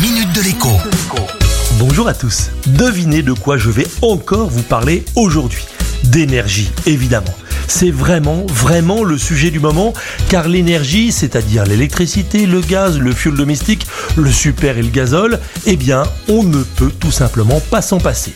minute de l'écho. Bonjour à tous. Devinez de quoi je vais encore vous parler aujourd'hui. D'énergie, évidemment. C'est vraiment, vraiment le sujet du moment, car l'énergie, c'est-à-dire l'électricité, le gaz, le fuel domestique, le super et le gazole, eh bien, on ne peut tout simplement pas s'en passer.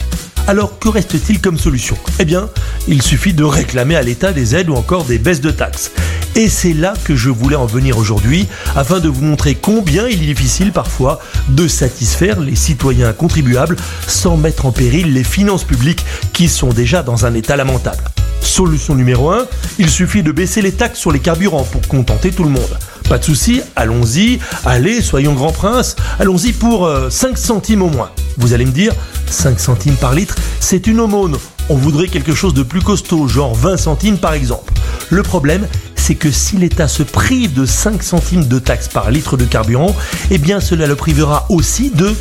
Alors que reste-t-il comme solution? Eh bien, il suffit de réclamer à l'État des aides ou encore des baisses de taxes. Et c'est là que je voulais en venir aujourd'hui, afin de vous montrer combien il est difficile parfois de satisfaire les citoyens contribuables sans mettre en péril les finances publiques qui sont déjà dans un état lamentable. Solution numéro 1, il suffit de baisser les taxes sur les carburants pour contenter tout le monde. Pas de souci, allons-y, allez, soyons grand prince, allons-y pour 5 euh, centimes au moins. Vous allez me dire, 5 centimes par litre, c'est une aumône. On voudrait quelque chose de plus costaud, genre 20 centimes par exemple. Le problème, c'est que si l'État se prive de 5 centimes de taxes par litre de carburant, eh bien cela le privera aussi de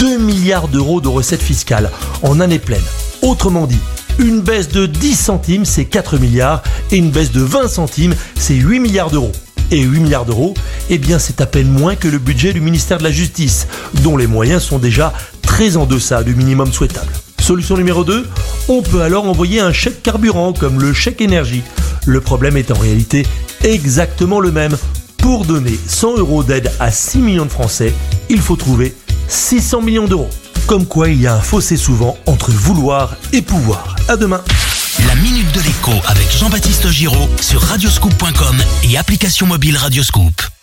2 milliards d'euros de recettes fiscales en année pleine. Autrement dit, une baisse de 10 centimes, c'est 4 milliards, et une baisse de 20 centimes, c'est 8 milliards d'euros. Et 8 milliards d'euros, eh bien c'est à peine moins que le budget du ministère de la Justice, dont les moyens sont déjà très en deçà du minimum souhaitable. Solution numéro 2, on peut alors envoyer un chèque carburant comme le chèque énergie. Le problème est en réalité exactement le même. Pour donner 100 euros d'aide à 6 millions de Français, il faut trouver 600 millions d'euros. Comme quoi il y a un fossé souvent entre vouloir et pouvoir. À demain. La minute de l'écho avec Jean-Baptiste Giraud sur radioscoop.com et application mobile Radioscoop.